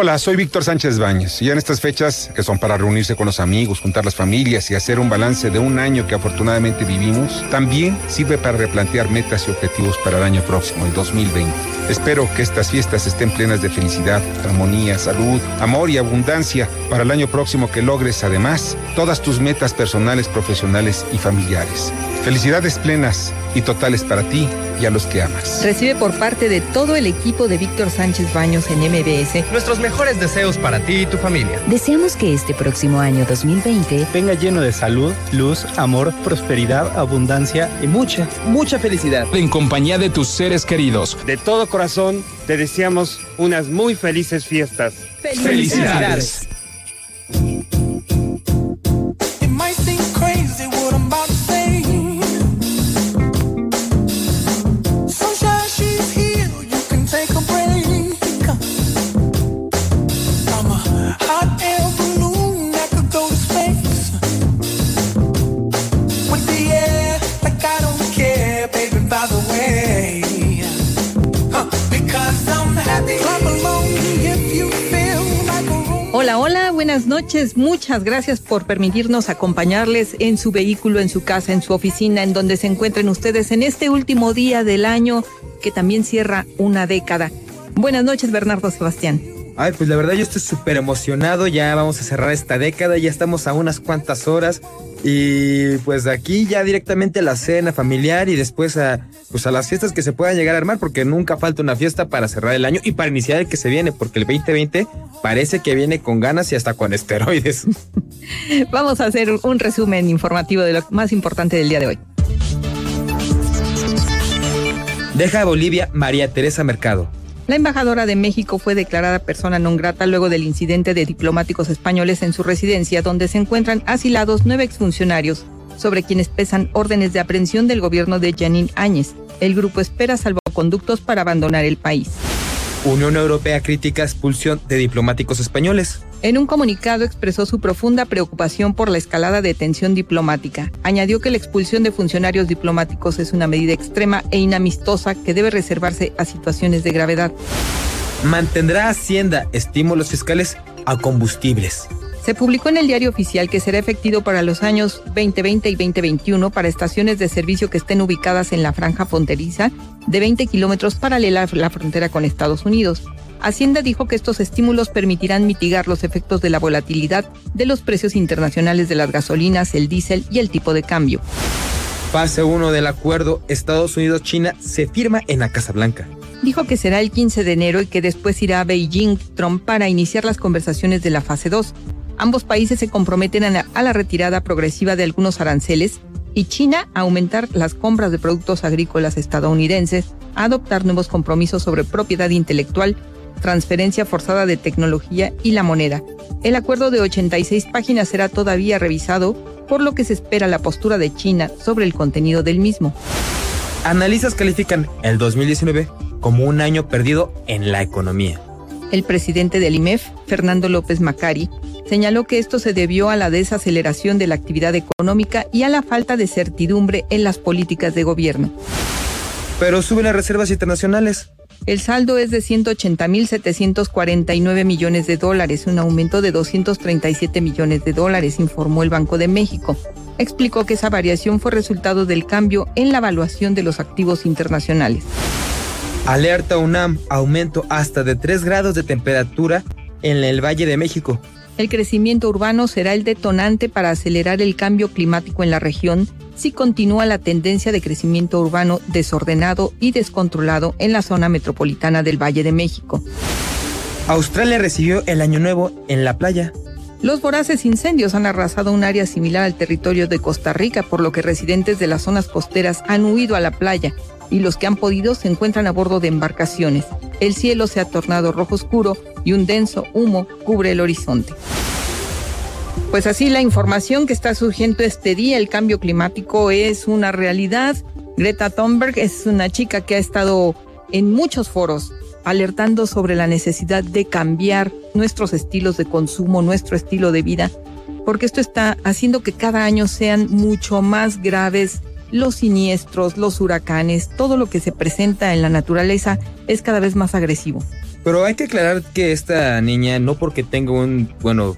Hola, soy Víctor Sánchez Baños y en estas fechas, que son para reunirse con los amigos, juntar las familias y hacer un balance de un año que afortunadamente vivimos, también sirve para replantear metas y objetivos para el año próximo, el 2020. Espero que estas fiestas estén plenas de felicidad, armonía, salud, amor y abundancia para el año próximo que logres además todas tus metas personales, profesionales y familiares. Felicidades plenas y totales para ti y a los que amas. Recibe por parte de todo el equipo de Víctor Sánchez Baños en MBS nuestros mejores deseos para ti y tu familia. Deseamos que este próximo año 2020 venga lleno de salud, luz, amor, prosperidad, abundancia y mucha, mucha felicidad. En compañía de tus seres queridos. De todo corazón te deseamos unas muy felices fiestas. Felicidades. Buenas noches. Muchas gracias por permitirnos acompañarles en su vehículo, en su casa, en su oficina, en donde se encuentren ustedes en este último día del año que también cierra una década. Buenas noches, Bernardo Sebastián. Ay, pues la verdad yo estoy súper emocionado, ya vamos a cerrar esta década, ya estamos a unas cuantas horas y pues de aquí ya directamente a la cena familiar y después a, pues a las fiestas que se puedan llegar a armar porque nunca falta una fiesta para cerrar el año y para iniciar el que se viene porque el 2020 parece que viene con ganas y hasta con esteroides. Vamos a hacer un resumen informativo de lo más importante del día de hoy. Deja a Bolivia María Teresa Mercado. La embajadora de México fue declarada persona non grata luego del incidente de diplomáticos españoles en su residencia, donde se encuentran asilados nueve exfuncionarios, sobre quienes pesan órdenes de aprehensión del gobierno de Janine Áñez. El grupo espera salvoconductos para abandonar el país. Unión Europea critica expulsión de diplomáticos españoles. En un comunicado expresó su profunda preocupación por la escalada de tensión diplomática. Añadió que la expulsión de funcionarios diplomáticos es una medida extrema e inamistosa que debe reservarse a situaciones de gravedad. Mantendrá Hacienda estímulos fiscales a combustibles. Se publicó en el diario oficial que será efectivo para los años 2020 y 2021 para estaciones de servicio que estén ubicadas en la franja fronteriza de 20 kilómetros paralela a la frontera con Estados Unidos. Hacienda dijo que estos estímulos permitirán mitigar los efectos de la volatilidad de los precios internacionales de las gasolinas, el diésel y el tipo de cambio. Fase 1 del acuerdo Estados Unidos-China se firma en la Casa Blanca. Dijo que será el 15 de enero y que después irá a Beijing Trump para iniciar las conversaciones de la fase 2. Ambos países se comprometen a la, a la retirada progresiva de algunos aranceles y China a aumentar las compras de productos agrícolas estadounidenses, a adoptar nuevos compromisos sobre propiedad intelectual transferencia forzada de tecnología y la moneda. El acuerdo de 86 páginas será todavía revisado, por lo que se espera la postura de China sobre el contenido del mismo. Analistas califican el 2019 como un año perdido en la economía. El presidente del IMEF, Fernando López Macari, señaló que esto se debió a la desaceleración de la actividad económica y a la falta de certidumbre en las políticas de gobierno. Pero suben las reservas internacionales. El saldo es de 180.749 millones de dólares, un aumento de 237 millones de dólares, informó el Banco de México. Explicó que esa variación fue resultado del cambio en la evaluación de los activos internacionales. Alerta UNAM, aumento hasta de 3 grados de temperatura en el Valle de México. El crecimiento urbano será el detonante para acelerar el cambio climático en la región si continúa la tendencia de crecimiento urbano desordenado y descontrolado en la zona metropolitana del Valle de México. Australia recibió el Año Nuevo en la playa. Los voraces incendios han arrasado un área similar al territorio de Costa Rica, por lo que residentes de las zonas costeras han huido a la playa y los que han podido se encuentran a bordo de embarcaciones. El cielo se ha tornado rojo oscuro y un denso humo cubre el horizonte. Pues así la información que está surgiendo este día, el cambio climático es una realidad. Greta Thunberg es una chica que ha estado en muchos foros alertando sobre la necesidad de cambiar nuestros estilos de consumo, nuestro estilo de vida, porque esto está haciendo que cada año sean mucho más graves los siniestros, los huracanes, todo lo que se presenta en la naturaleza es cada vez más agresivo. Pero hay que aclarar que esta niña, no porque tenga un, bueno,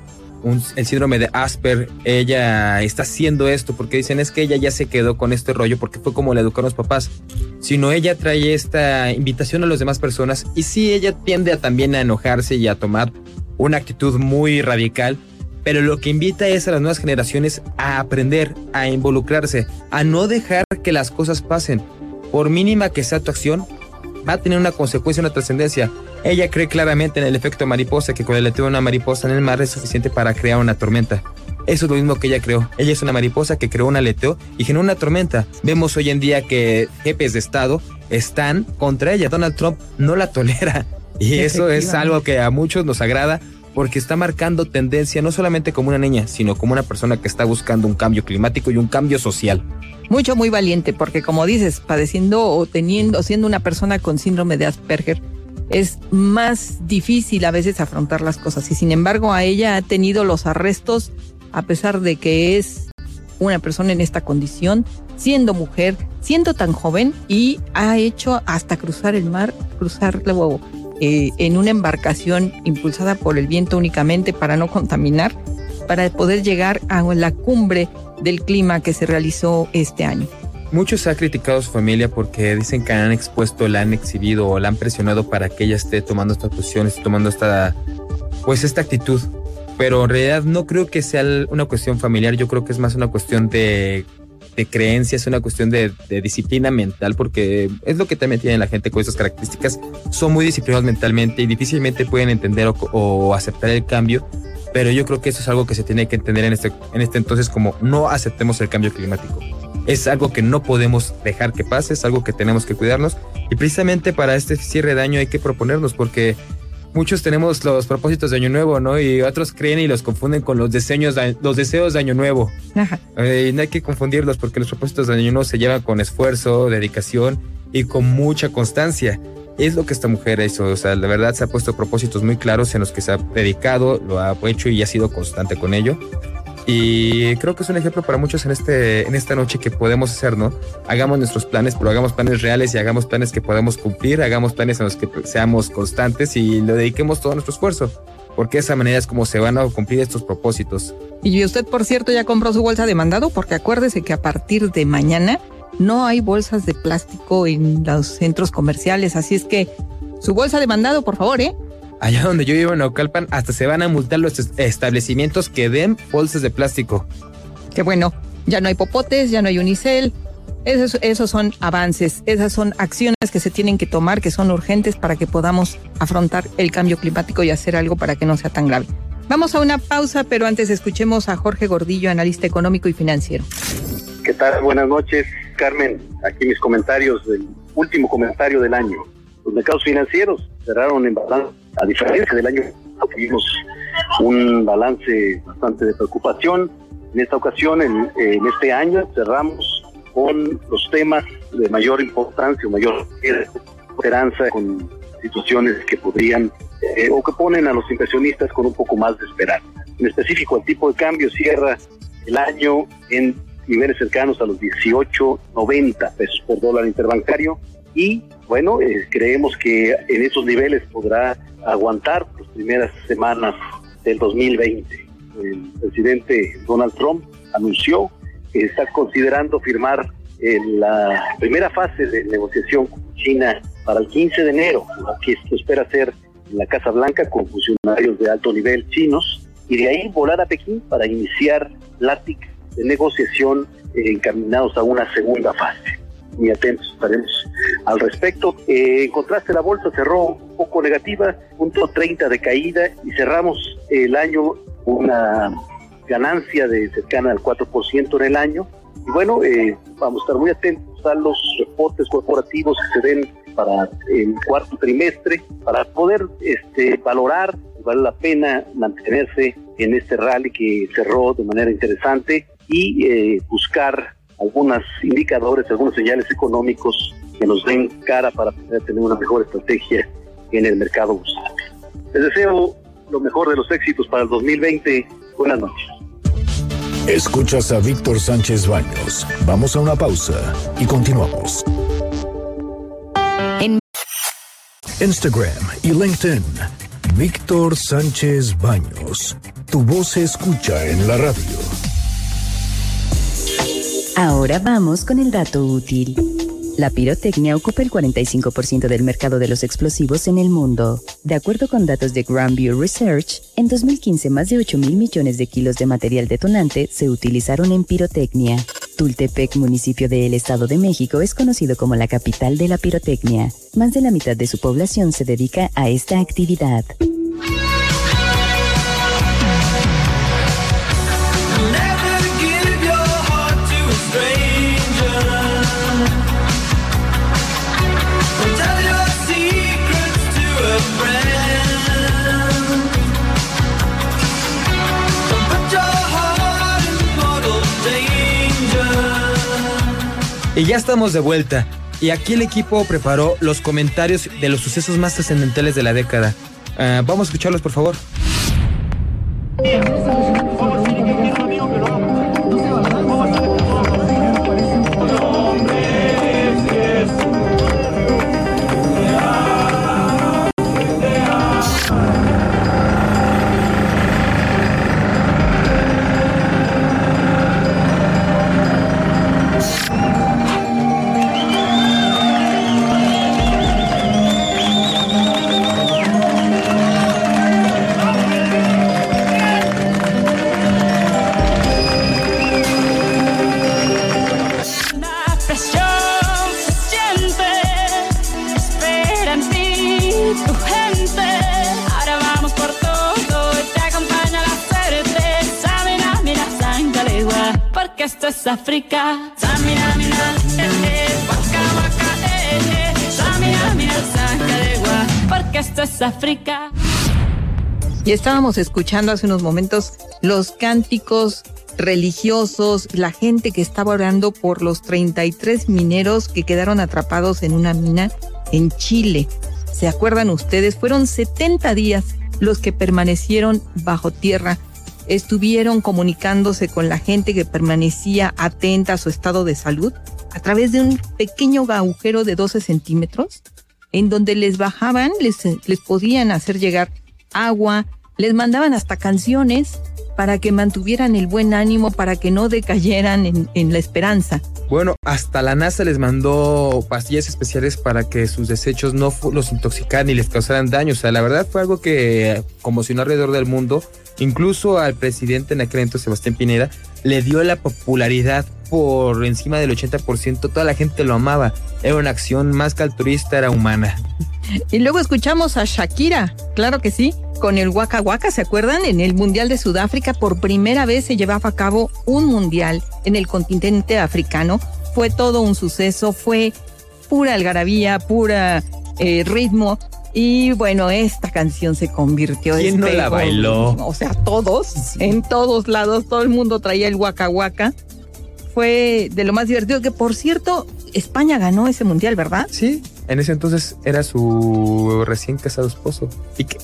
el síndrome de Asper, ella está haciendo esto porque dicen es que ella ya se quedó con este rollo porque fue como le educaron los papás, sino ella trae esta invitación a las demás personas y sí ella tiende también a enojarse y a tomar una actitud muy radical, pero lo que invita es a las nuevas generaciones a aprender, a involucrarse, a no dejar que las cosas pasen. Por mínima que sea tu acción, va a tener una consecuencia, una trascendencia. Ella cree claramente en el efecto mariposa, que con el aleteo de una mariposa en el mar es suficiente para crear una tormenta. Eso es lo mismo que ella creó. Ella es una mariposa que creó un aleteo y generó una tormenta. Vemos hoy en día que jefes de Estado están contra ella. Donald Trump no la tolera. Y eso es algo que a muchos nos agrada porque está marcando tendencia no solamente como una niña, sino como una persona que está buscando un cambio climático y un cambio social. Mucho, muy valiente, porque como dices, padeciendo o teniendo, siendo una persona con síndrome de Asperger, es más difícil a veces afrontar las cosas. Y sin embargo, a ella ha tenido los arrestos, a pesar de que es una persona en esta condición, siendo mujer, siendo tan joven, y ha hecho hasta cruzar el mar, cruzar luego eh, en una embarcación impulsada por el viento únicamente para no contaminar, para poder llegar a la cumbre del clima que se realizó este año. Muchos han criticado a su familia porque dicen que han expuesto, la han exhibido o la han presionado para que ella esté tomando estas posiciones, tomando esta, pues esta actitud. Pero en realidad no creo que sea una cuestión familiar, yo creo que es más una cuestión de, de creencia, es una cuestión de, disciplina mental, porque es lo que también tiene la gente con esas características. Son muy disciplinados mentalmente y difícilmente pueden entender o, o aceptar el cambio pero yo creo que eso es algo que se tiene que entender en este, en este entonces como no aceptemos el cambio climático. Es algo que no podemos dejar que pase, es algo que tenemos que cuidarnos y precisamente para este cierre de año hay que proponernos porque muchos tenemos los propósitos de año nuevo, ¿no? Y otros creen y los confunden con los deseos de, los deseos de año nuevo. Eh, y no hay que confundirlos porque los propósitos de año nuevo se llevan con esfuerzo, dedicación y con mucha constancia es lo que esta mujer hizo. O sea, la verdad se ha puesto propósitos muy claros en los que se ha dedicado, lo ha hecho y ha sido constante con ello. Y creo que es un ejemplo para muchos en, este, en esta noche que podemos hacer, ¿no? Hagamos nuestros planes, pero hagamos planes reales y hagamos planes que podamos cumplir, hagamos planes en los que seamos constantes y le dediquemos todo nuestro esfuerzo, porque de esa manera es como se van a cumplir estos propósitos. Y usted, por cierto, ya compró su bolsa de mandado, porque acuérdese que a partir de mañana no hay bolsas de plástico en los centros comerciales, así es que su bolsa de mandado, por favor, ¿eh? Allá donde yo vivo en Ocalpan, hasta se van a multar los establecimientos que den bolsas de plástico. Qué bueno, ya no hay popotes, ya no hay unicel. Esos, esos son avances, esas son acciones que se tienen que tomar, que son urgentes para que podamos afrontar el cambio climático y hacer algo para que no sea tan grave. Vamos a una pausa, pero antes escuchemos a Jorge Gordillo, analista económico y financiero. ¿Qué tal? Buenas noches. Carmen, aquí mis comentarios del último comentario del año. Los mercados financieros cerraron en balance, a diferencia del año tuvimos un balance bastante de preocupación. En esta ocasión, en, este año, cerramos con los temas de mayor importancia o mayor esperanza con situaciones que podrían eh, o que ponen a los inversionistas con un poco más de esperanza. En específico, el tipo de cambio cierra el año en niveles cercanos a los 18.90 pesos por dólar interbancario y bueno, eh, creemos que en esos niveles podrá aguantar las primeras semanas del 2020. El presidente Donald Trump anunció que está considerando firmar en la primera fase de negociación con China para el 15 de enero, que esto espera ser en la Casa Blanca con funcionarios de alto nivel chinos, y de ahí volar a Pekín para iniciar pláticas de negociación eh, encaminados a una segunda fase. Muy atentos estaremos al respecto. Eh, en contraste, la bolsa cerró un poco negativa, punto 30 de caída y cerramos el año una ganancia de cercana al 4% en el año. Y bueno, eh, vamos a estar muy atentos a los reportes corporativos que se den para el cuarto trimestre para poder este, valorar vale la pena mantenerse en este rally que cerró de manera interesante y eh, buscar algunos indicadores, algunos señales económicos que nos den cara para poder tener una mejor estrategia en el mercado bursátil. Les deseo lo mejor de los éxitos para el 2020. Buenas noches. Escuchas a Víctor Sánchez Baños. Vamos a una pausa y continuamos. En Instagram y LinkedIn. Víctor Sánchez Baños. Tu voz se escucha en la radio. Ahora vamos con el dato útil. La pirotecnia ocupa el 45% del mercado de los explosivos en el mundo. De acuerdo con datos de Grandview Research, en 2015 más de 8 mil millones de kilos de material detonante se utilizaron en pirotecnia. Tultepec, municipio del Estado de México, es conocido como la capital de la pirotecnia. Más de la mitad de su población se dedica a esta actividad. Y ya estamos de vuelta. Y aquí el equipo preparó los comentarios de los sucesos más trascendentales de la década. Ah, vamos a escucharlos, por favor. Estábamos escuchando hace unos momentos los cánticos religiosos, la gente que estaba orando por los 33 mineros que quedaron atrapados en una mina en Chile. ¿Se acuerdan ustedes? Fueron 70 días los que permanecieron bajo tierra. Estuvieron comunicándose con la gente que permanecía atenta a su estado de salud a través de un pequeño agujero de 12 centímetros en donde les bajaban, les, les podían hacer llegar agua, les mandaban hasta canciones para que mantuvieran el buen ánimo, para que no decayeran en, en la esperanza. Bueno, hasta la NASA les mandó pastillas especiales para que sus desechos no los intoxicaran ni les causaran daño. O sea, la verdad fue algo que conmocionó alrededor del mundo. Incluso al presidente en aquel entonces, Sebastián Pineda, le dio la popularidad por encima del 80%. Toda la gente lo amaba. Era una acción más que altruista, era humana. Y luego escuchamos a Shakira, claro que sí, con el Waka Waka, ¿se acuerdan? En el Mundial de Sudáfrica por primera vez se llevaba a cabo un mundial en el continente africano. Fue todo un suceso, fue pura algarabía, pura eh, ritmo. Y bueno, esta canción se convirtió ¿Quién no la bailó? O sea, todos, en todos lados, todo el mundo traía el Waka Waka. Fue de lo más divertido, que por cierto, España ganó ese mundial, ¿verdad? Sí, en ese entonces era su recién casado esposo. ¿Y qué?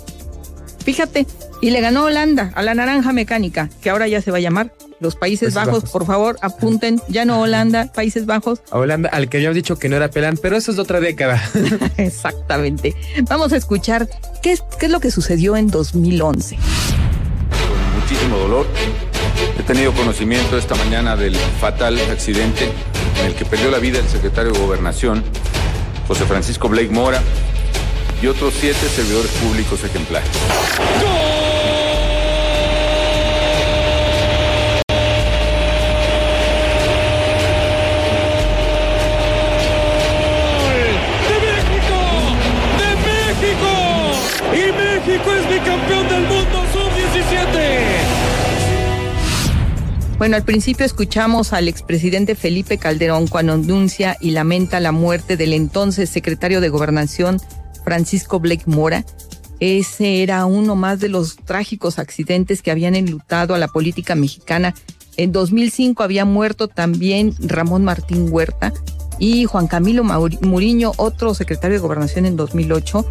Fíjate, y le ganó Holanda a la naranja mecánica, que ahora ya se va a llamar los Países, Países Bajos. Bajos. Por favor, apunten, ya no Holanda, Países Bajos. A Holanda, al que habíamos dicho que no era pelán, pero eso es de otra década. Exactamente. Vamos a escuchar qué es, qué es lo que sucedió en 2011. con muchísimo dolor. He tenido conocimiento esta mañana del fatal accidente en el que perdió la vida el secretario de Gobernación, José Francisco Blake Mora, y otros siete servidores públicos ejemplares. ¡De México! ¡Y México es bicampeón del mundo sub-17! Bueno, al principio escuchamos al expresidente Felipe Calderón cuando anuncia y lamenta la muerte del entonces secretario de Gobernación Francisco Blake Mora. Ese era uno más de los trágicos accidentes que habían enlutado a la política mexicana En 2005 había muerto también Ramón Martín Huerta y Juan Camilo Muriño, otro secretario de Gobernación en 2008,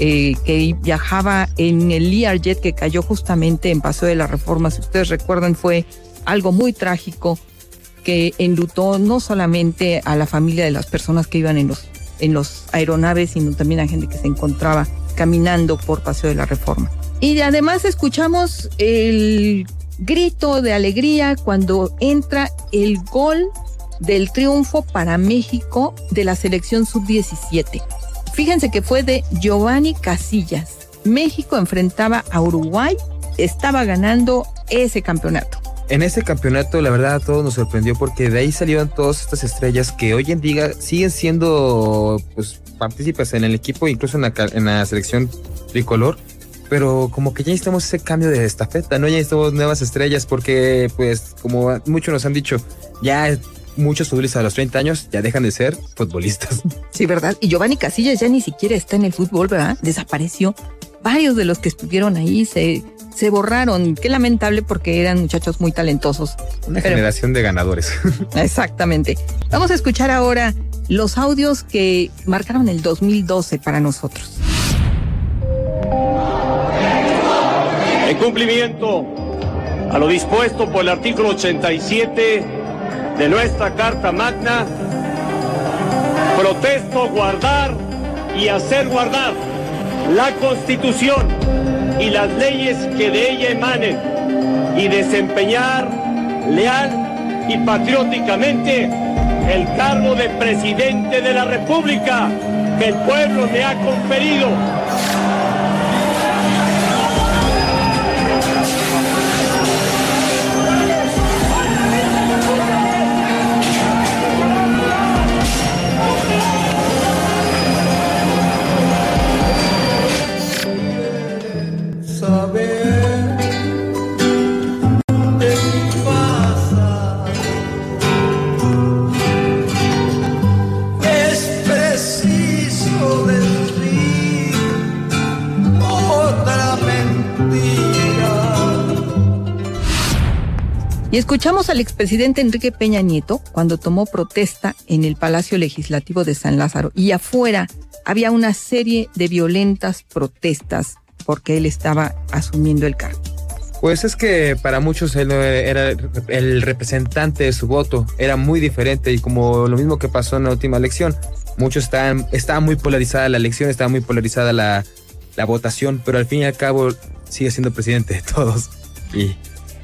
eh, que viajaba en el Learjet que cayó justamente en Paseo de la Reforma. Si ustedes recuerdan, fue algo muy trágico que enlutó no solamente a la familia de las personas que iban en los, en los aeronaves, sino también a gente que se encontraba caminando por Paseo de la Reforma. Y además escuchamos el grito de alegría cuando entra el gol del triunfo para México de la selección sub-17. Fíjense que fue de Giovanni Casillas. México enfrentaba a Uruguay, estaba ganando ese campeonato. En ese campeonato, la verdad, a todos nos sorprendió porque de ahí salieron todas estas estrellas que hoy en día siguen siendo pues, partícipes en el equipo, incluso en la, en la selección tricolor. Pero como que ya necesitamos ese cambio de estafeta, ¿no? Ya necesitamos nuevas estrellas porque, pues, como muchos nos han dicho, ya muchos futbolistas a los 30 años ya dejan de ser futbolistas. Sí, ¿verdad? Y Giovanni Casillas ya ni siquiera está en el fútbol, ¿verdad? Desapareció. Varios de los que estuvieron ahí se, se borraron. Qué lamentable porque eran muchachos muy talentosos. Una Pero- generación de ganadores. Exactamente. Vamos a escuchar ahora los audios que marcaron el 2012 para nosotros. En cumplimiento a lo dispuesto por el artículo 87 de nuestra Carta Magna, protesto guardar y hacer guardar la Constitución y las leyes que de ella emanen y desempeñar leal y patrióticamente el cargo de presidente de la República que el pueblo me ha conferido. Y escuchamos al expresidente Enrique Peña Nieto cuando tomó protesta en el Palacio Legislativo de San Lázaro. Y afuera había una serie de violentas protestas porque él estaba asumiendo el cargo. Pues es que para muchos él era el representante de su voto, era muy diferente y como lo mismo que pasó en la última elección, muchos estaban, estaba muy polarizada la elección, estaba muy polarizada la, la votación, pero al fin y al cabo sigue siendo presidente de todos. Y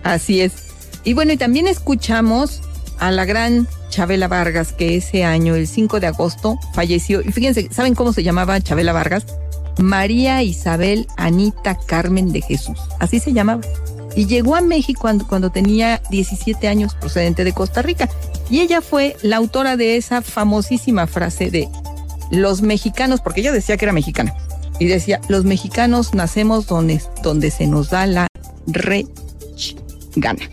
Así es. Y bueno, y también escuchamos a la gran Chabela Vargas, que ese año, el 5 de agosto, falleció. Y fíjense, ¿saben cómo se llamaba Chabela Vargas? María Isabel Anita Carmen de Jesús. Así se llamaba. Y llegó a México cuando, cuando tenía 17 años, procedente de Costa Rica. Y ella fue la autora de esa famosísima frase de los mexicanos, porque ella decía que era mexicana. Y decía, los mexicanos nacemos donde, donde se nos da la re gana.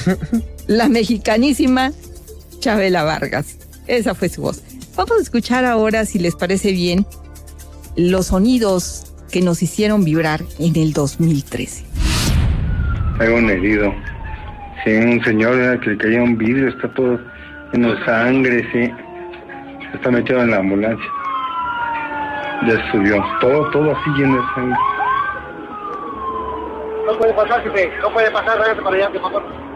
la mexicanísima Chabela Vargas. Esa fue su voz. Vamos a escuchar ahora, si les parece bien, los sonidos que nos hicieron vibrar en el 2013. Hay un herido. Sí, un señor que le caía un vidrio, está todo lleno de sangre, sí. Está metido en la ambulancia. Ya subió. Todo, todo así lleno de sangre. No puede pasar, jefe. No puede pasar, váyase para allá, por favor.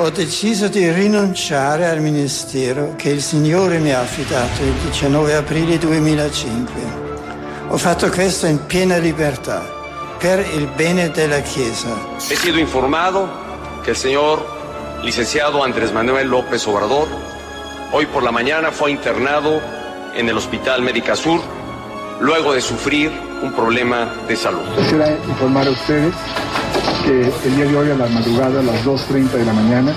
Ho deciso di rinunciare al ministero che il Signore mi ha affidato il 19 aprile 2005. Ho fatto questo in piena libertà, per il bene della Chiesa. He sido informado que el señor licenciado Andrés Manuel López Obrador hoy por la mañana fue internado en el Hospital Médica Sur luego de sufrir un problema de salud. Quisiera informar a ustedes que el día de hoy a la madrugada, a las 2.30 de la mañana,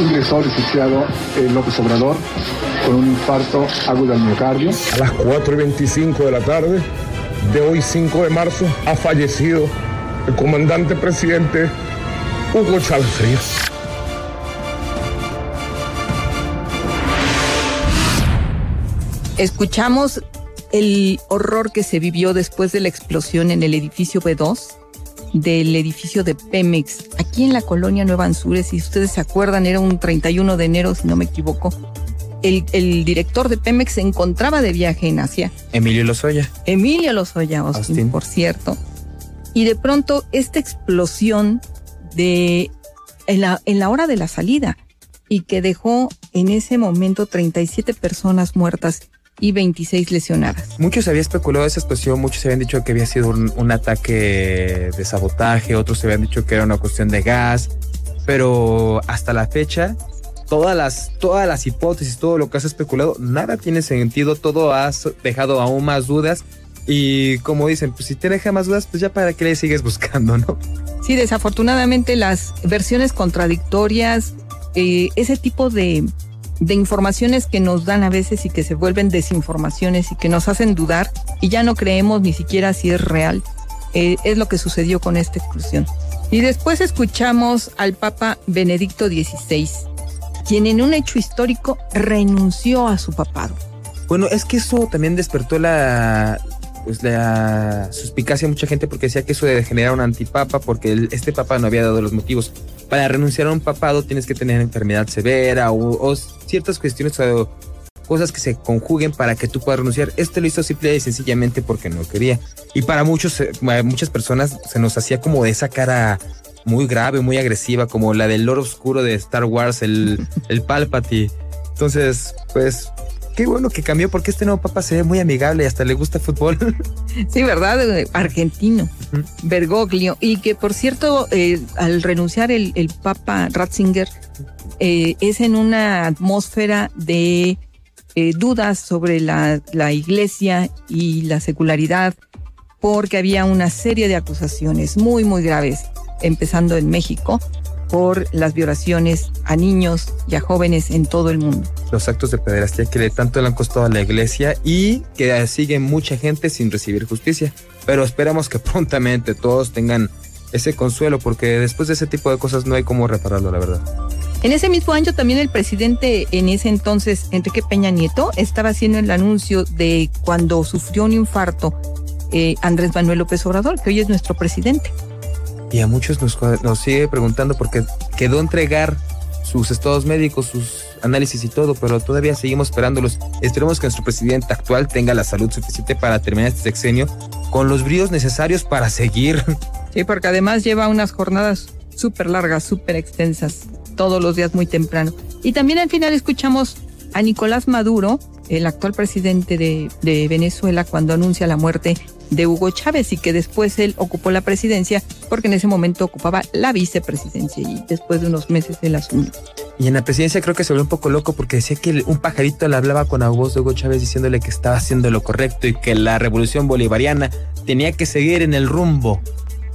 ingresó el licenciado eh, López Obrador con un infarto agudo al miocardio. A las 4 y 25 de la tarde de hoy 5 de marzo ha fallecido el comandante presidente Hugo Chávez Frías. Escuchamos el horror que se vivió después de la explosión en el edificio B2 del edificio de Pemex aquí en la colonia Nueva Anzures, si ustedes se acuerdan, era un 31 de enero, si no me equivoco. El, el director de Pemex se encontraba de viaje en Asia. Emilio Lozoya. Emilio Lozoya Austin, Austin. por cierto. Y de pronto esta explosión de en la, en la hora de la salida y que dejó en ese momento 37 personas muertas y 26 lesionadas. Muchos habían especulado esa explosión, muchos habían dicho que había sido un, un ataque de sabotaje, otros habían dicho que era una cuestión de gas, pero hasta la fecha, todas las, todas las hipótesis, todo lo que has especulado, nada tiene sentido, todo has dejado aún más dudas. Y como dicen, pues si te deja más dudas, pues ya para qué le sigues buscando, ¿no? Sí, desafortunadamente las versiones contradictorias, eh, ese tipo de, de informaciones que nos dan a veces y que se vuelven desinformaciones y que nos hacen dudar y ya no creemos ni siquiera si es real, eh, es lo que sucedió con esta exclusión. Y después escuchamos al Papa Benedicto XVI, quien en un hecho histórico renunció a su papado. Bueno, es que eso también despertó la, pues la suspicacia de mucha gente porque decía que eso de generar un antipapa porque este papa no había dado los motivos. Para renunciar a un papado tienes que tener enfermedad severa o, ciertas cuestiones o cosas que se conjuguen para que tú puedas renunciar. Este lo hizo simple y sencillamente porque no quería. Y para muchos, eh, muchas personas se nos hacía como de esa cara muy grave, muy agresiva, como la del Lord Oscuro de Star Wars, el, el. Entonces, pues, qué bueno que cambió porque este nuevo papa se ve muy amigable y hasta le gusta el fútbol. Sí, ¿verdad? Argentino, Bergoglio. Y que, por cierto, eh, al renunciar el, el Papa Ratzinger, eh, es en una atmósfera de eh, dudas sobre la, la iglesia y la secularidad, porque había una serie de acusaciones muy, muy graves, empezando en México, por las violaciones a niños y a jóvenes en todo el mundo. Los actos de pederastia que le tanto le han costado a la iglesia y que sigue mucha gente sin recibir justicia. Pero esperamos que prontamente todos tengan ese consuelo porque después de ese tipo de cosas no hay cómo repararlo, la verdad. En ese mismo año también el presidente en ese entonces, Enrique Peña Nieto, estaba haciendo el anuncio de cuando sufrió un infarto eh, Andrés Manuel López Obrador, que hoy es nuestro presidente. Y a muchos nos, nos sigue preguntando porque quedó entregar sus estados médicos, sus análisis y todo, pero todavía seguimos esperándolos. Esperemos que nuestro presidente actual tenga la salud suficiente para terminar este sexenio con los bríos necesarios para seguir. Sí, porque además lleva unas jornadas súper largas, súper extensas, todos los días muy temprano. Y también al final escuchamos a Nicolás Maduro, el actual presidente de, de Venezuela, cuando anuncia la muerte de Hugo Chávez y que después él ocupó la presidencia porque en ese momento ocupaba la vicepresidencia y después de unos meses él asumió. Y en la presidencia creo que se volvió un poco loco porque decía que un pajarito le hablaba con la voz de Hugo Chávez diciéndole que estaba haciendo lo correcto y que la revolución bolivariana tenía que seguir en el rumbo.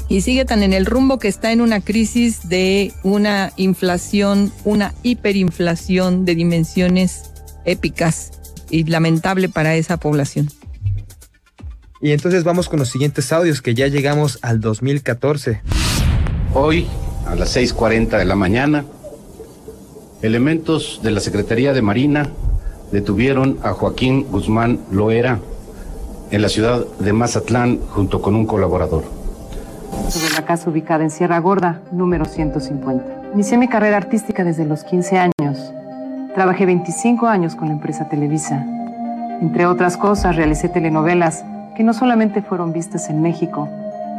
Y sigue tan en el rumbo que está en una crisis de una inflación, una hiperinflación de dimensiones épicas y lamentable para esa población. Y entonces vamos con los siguientes audios que ya llegamos al 2014. Hoy, a las 6.40 de la mañana, elementos de la Secretaría de Marina detuvieron a Joaquín Guzmán Loera en la ciudad de Mazatlán junto con un colaborador. sobre la casa ubicada en Sierra Gorda, número 150. Inicié mi carrera artística desde los 15 años. Trabajé 25 años con la empresa Televisa. Entre otras cosas, realicé telenovelas que no solamente fueron vistas en México,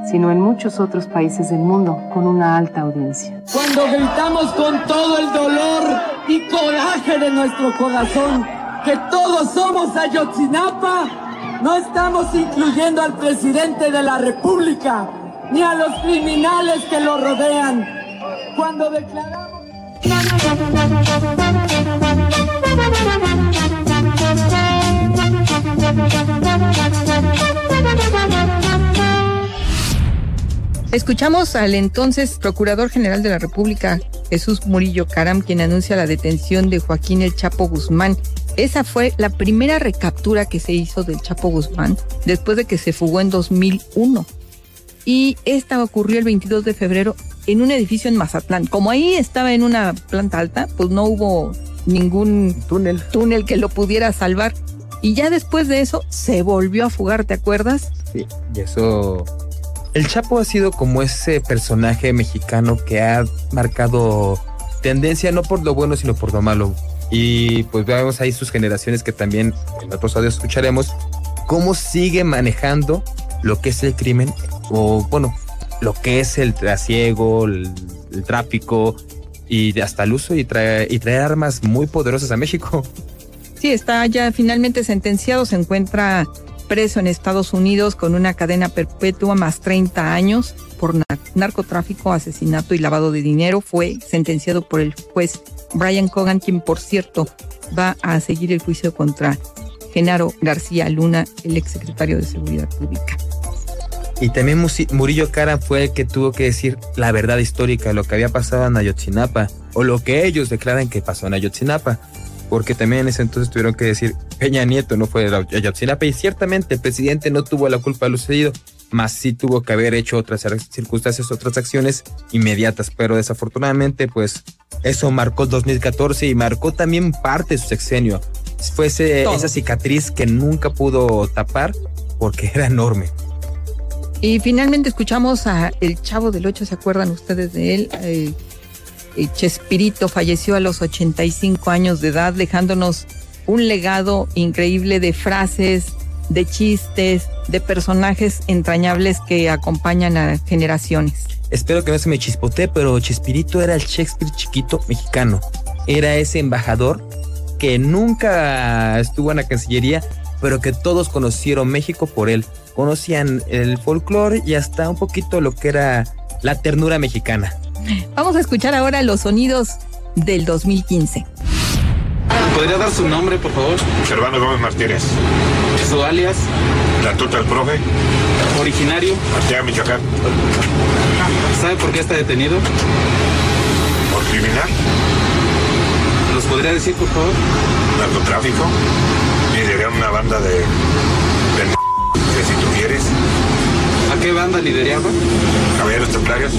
sino en muchos otros países del mundo con una alta audiencia. Cuando gritamos con todo el dolor y coraje de nuestro corazón que todos somos Ayotzinapa, no estamos incluyendo al presidente de la República ni a los criminales que lo rodean. Cuando declaramos... Escuchamos al entonces Procurador General de la República, Jesús Murillo Caram, quien anuncia la detención de Joaquín El Chapo Guzmán. Esa fue la primera recaptura que se hizo del Chapo Guzmán después de que se fugó en 2001. Y esta ocurrió el 22 de febrero en un edificio en Mazatlán. Como ahí estaba en una planta alta, pues no hubo ningún túnel, túnel que lo pudiera salvar. Y ya después de eso se volvió a fugar, ¿te acuerdas? Sí, y eso El Chapo ha sido como ese personaje mexicano que ha marcado tendencia no por lo bueno, sino por lo malo. Y pues vemos ahí sus generaciones que también en otros audios escucharemos cómo sigue manejando lo que es el crimen o bueno, lo que es el trasiego, el, tráfico y hasta el uso y traer, y traer armas muy poderosas a México. Sí, está ya finalmente sentenciado, se encuentra preso en Estados Unidos con una cadena perpetua más 30 años por narcotráfico, asesinato y lavado de dinero. Fue sentenciado por el juez Brian Cogan, quien por cierto va a seguir el juicio contra Genaro García Luna, el exsecretario de Seguridad Pública. Y también Murillo Cara fue el que tuvo que decir la verdad histórica, lo que había pasado en Ayotzinapa, o lo que ellos declaran que pasó en Ayotzinapa, porque también en ese entonces tuvieron que decir Peña Nieto no fue de Ayotzinapa, y ciertamente el presidente no tuvo la culpa de lo sucedido, más sí tuvo que haber hecho otras circunstancias, otras acciones inmediatas, pero desafortunadamente pues eso marcó 2014 y marcó también parte de su sexenio. Fue esa cicatriz que nunca pudo tapar porque era enorme. Y finalmente escuchamos a El Chavo del Ocho, ¿se acuerdan ustedes de él? Eh, Chespirito falleció a los 85 años de edad, dejándonos un legado increíble de frases, de chistes, de personajes entrañables que acompañan a generaciones. Espero que no se me chispote, pero Chespirito era el Shakespeare chiquito mexicano. Era ese embajador que nunca estuvo en la Cancillería, pero que todos conocieron México por él conocían el folclore y hasta un poquito lo que era la ternura mexicana. Vamos a escuchar ahora los sonidos del 2015. ¿Podría dar su nombre, por favor? Servando Gómez Martínez. ¿Su alias? La tuta del profe. ¿Originario? Arteaga, Michoacán. ¿Sabe por qué está detenido? ¿Por criminal? ¿Nos podría decir, por favor? Narcotráfico. Lideré una banda de si tú quieres. ¿A qué banda lideraba? Caballeros Templarios.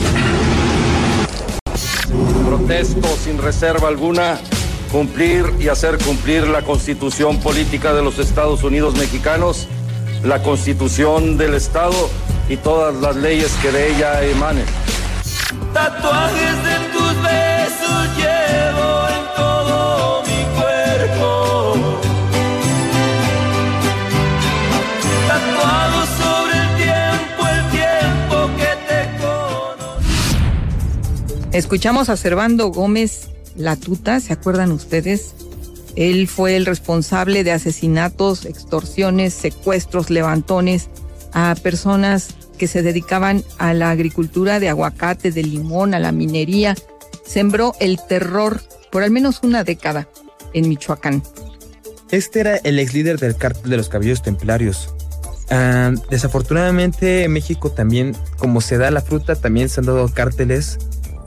Protesto sin reserva alguna cumplir y hacer cumplir la constitución política de los Estados Unidos mexicanos, la constitución del Estado y todas las leyes que de ella emanen. Escuchamos a Servando Gómez Latuta, ¿se acuerdan ustedes? Él fue el responsable de asesinatos, extorsiones, secuestros, levantones a personas que se dedicaban a la agricultura de aguacate, de limón, a la minería. Sembró el terror por al menos una década en Michoacán. Este era el ex líder del cártel de los cabellos templarios. Ah, desafortunadamente en México también, como se da la fruta, también se han dado cárteles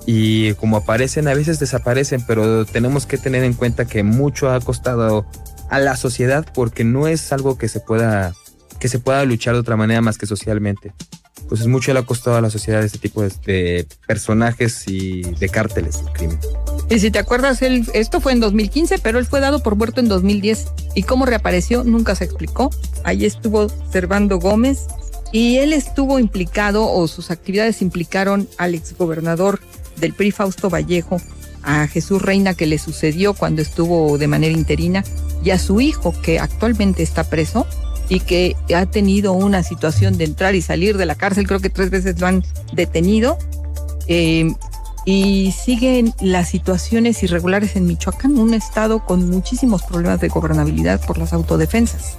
y como aparecen, a veces desaparecen, pero tenemos que tener en cuenta que mucho ha costado a la sociedad porque no es algo que se pueda que se pueda luchar de otra manera más que socialmente. Pues es mucho le ha costado a la sociedad este tipo de, personajes y de cárteles del crimen. Y si te acuerdas, él, esto fue en 2015, pero él fue dado por muerto en 2010. Y cómo reapareció nunca se explicó. Ahí estuvo Servando Gómez y él estuvo implicado o sus actividades implicaron al exgobernador del PRI Fausto Vallejo, a Jesús Reina que le sucedió cuando estuvo de manera interina y a su hijo que actualmente está preso y que ha tenido una situación de entrar y salir de la cárcel, creo que tres veces lo han detenido. Eh, y siguen las situaciones irregulares en Michoacán, un estado con muchísimos problemas de gobernabilidad por las autodefensas.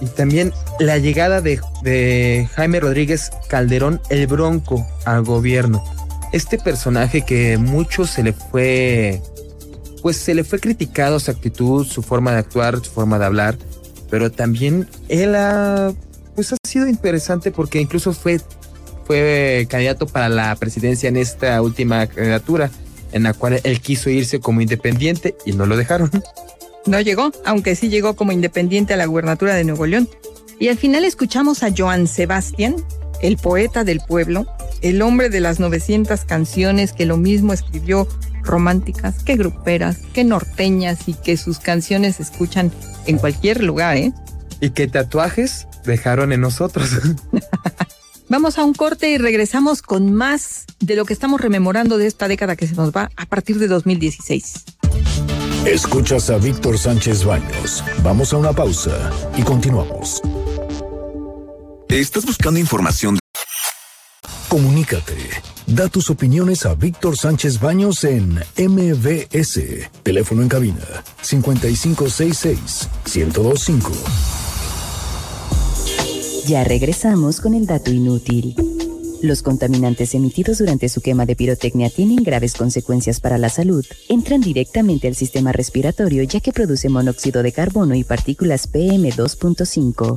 Y también la llegada de, de Jaime Rodríguez Calderón, el Bronco, al gobierno. Este personaje que mucho se le fue, pues se le fue criticado su actitud, su forma de actuar, su forma de hablar, pero también él ha, pues ha sido interesante porque incluso fue, fue candidato para la presidencia en esta última candidatura, en la cual él quiso irse como independiente y no lo dejaron. No llegó, aunque sí llegó como independiente a la gubernatura de Nuevo León. Y al final escuchamos a Joan Sebastián, el poeta del pueblo, el hombre de las 900 canciones que lo mismo escribió románticas que gruperas, que norteñas y que sus canciones se escuchan en cualquier lugar, ¿eh? Y que tatuajes dejaron en nosotros. Vamos a un corte y regresamos con más de lo que estamos rememorando de esta década que se nos va a partir de 2016. Escuchas a Víctor Sánchez Baños. Vamos a una pausa y continuamos. ¿Estás buscando información? Comunícate. Da tus opiniones a Víctor Sánchez Baños en MBS. Teléfono en cabina 5566 1025. Ya regresamos con el dato inútil. Los contaminantes emitidos durante su quema de pirotecnia tienen graves consecuencias para la salud. Entran directamente al sistema respiratorio ya que produce monóxido de carbono y partículas PM2.5.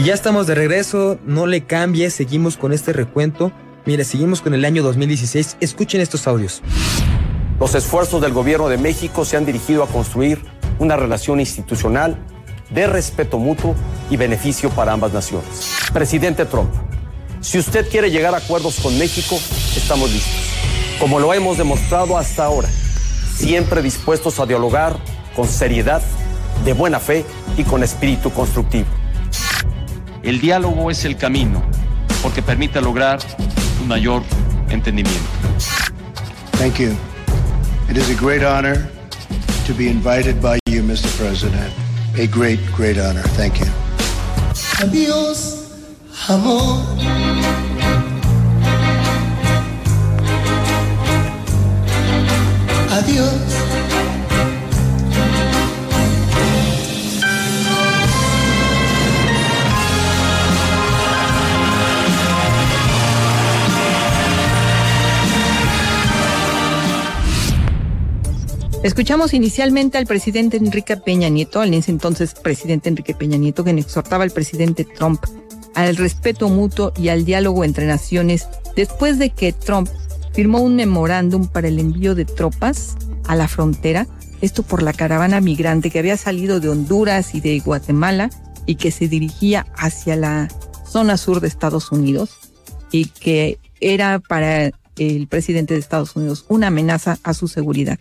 Y ya estamos de regreso, no le cambie, seguimos con este recuento. Mire, seguimos con el año 2016. Escuchen estos audios. Los esfuerzos del gobierno de México se han dirigido a construir una relación institucional de respeto mutuo y beneficio para ambas naciones. Presidente Trump, si usted quiere llegar a acuerdos con México, estamos listos. Como lo hemos demostrado hasta ahora, siempre dispuestos a dialogar con seriedad, de buena fe y con espíritu constructivo. El diálogo es el camino, porque permite lograr un mayor entendimiento. Thank you. It is a great honor to be invited by you, Mr. President. A great, great honor. Thank you. Adiós, amor. Adiós. Escuchamos inicialmente al presidente Enrique Peña Nieto, al ese entonces presidente Enrique Peña Nieto, quien exhortaba al presidente Trump al respeto mutuo y al diálogo entre naciones después de que Trump firmó un memorándum para el envío de tropas a la frontera, esto por la caravana migrante que había salido de Honduras y de Guatemala y que se dirigía hacia la zona sur de Estados Unidos y que era para el presidente de Estados Unidos una amenaza a su seguridad.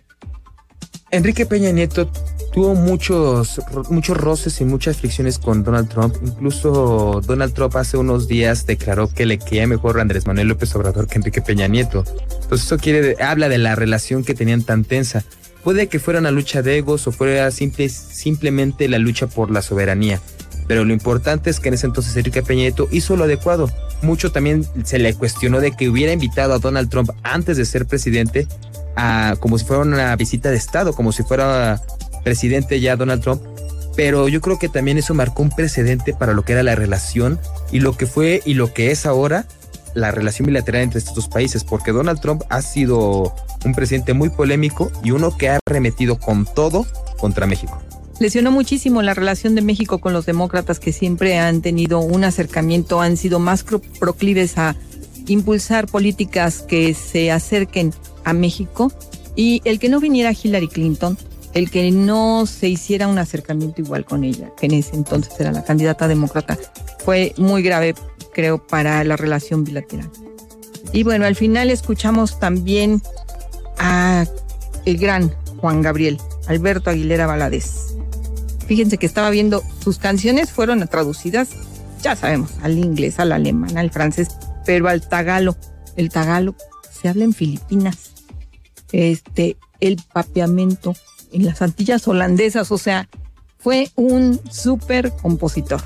Enrique Peña Nieto tuvo muchos, muchos roces y muchas fricciones con Donald Trump. Incluso Donald Trump hace unos días declaró que le quería mejor a Andrés Manuel López Obrador que Enrique Peña Nieto. Entonces eso quiere, habla de la relación que tenían tan tensa. Puede que fuera una lucha de egos o fuera simple, simplemente la lucha por la soberanía. Pero lo importante es que en ese entonces Enrique Peña Nieto hizo lo adecuado. Mucho también se le cuestionó de que hubiera invitado a Donald Trump antes de ser presidente como si fuera una visita de Estado, como si fuera presidente ya Donald Trump. Pero yo creo que también eso marcó un precedente para lo que era la relación y lo que fue y lo que es ahora la relación bilateral entre estos dos países, porque Donald Trump ha sido un presidente muy polémico y uno que ha remetido con todo contra México. Lesionó muchísimo la relación de México con los demócratas que siempre han tenido un acercamiento, han sido más pro- proclives a impulsar políticas que se acerquen a México y el que no viniera Hillary Clinton, el que no se hiciera un acercamiento igual con ella, que en ese entonces era la candidata demócrata, fue muy grave, creo, para la relación bilateral. Y bueno, al final escuchamos también a el gran Juan Gabriel, Alberto Aguilera Valadez. Fíjense que estaba viendo, sus canciones fueron traducidas, ya sabemos, al inglés, al alemán, al francés, pero al tagalo. El tagalo se habla en Filipinas. Este, el papeamento en las Antillas holandesas, o sea, fue un súper compositor.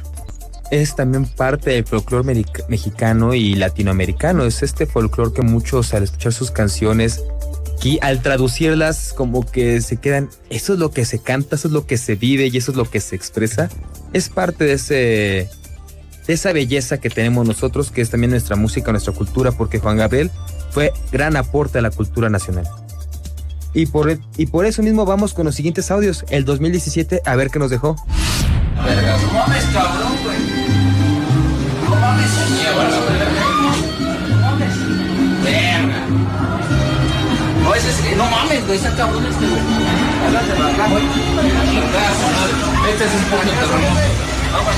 Es también parte del folclore mexicano y latinoamericano. Es este folclore que muchos al escuchar sus canciones y al traducirlas como que se quedan, eso es lo que se canta, eso es lo que se vive y eso es lo que se expresa. Es parte de ese de esa belleza que tenemos nosotros, que es también nuestra música, nuestra cultura, porque Juan Gabriel fue gran aporte a la cultura nacional. Y por, y por eso mismo vamos con los siguientes audios. El 2017, a ver qué nos dejó. Verga, no mames, cabrón, güey. No mames. No mames. Verga. No, ese es, no mames, güey, está cabrón este, güey. Este es un puto terremoto.